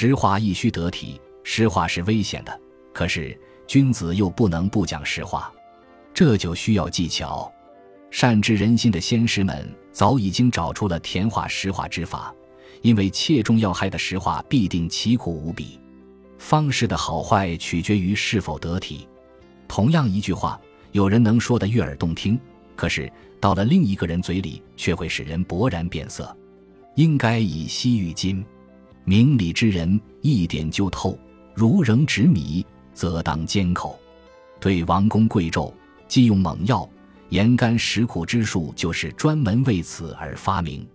实话亦须得体，实话是危险的，可是君子又不能不讲实话，这就需要技巧。善知人心的先师们早已经找出了甜化实话之法，因为切中要害的实话必定奇苦无比。方式的好坏取决于是否得体。同样一句话，有人能说得悦耳动听，可是到了另一个人嘴里，却会使人勃然变色。应该以西喻今。明理之人一点就透，如仍执迷，则当缄口。对王公贵胄，既用猛药，盐甘食苦之术，就是专门为此而发明。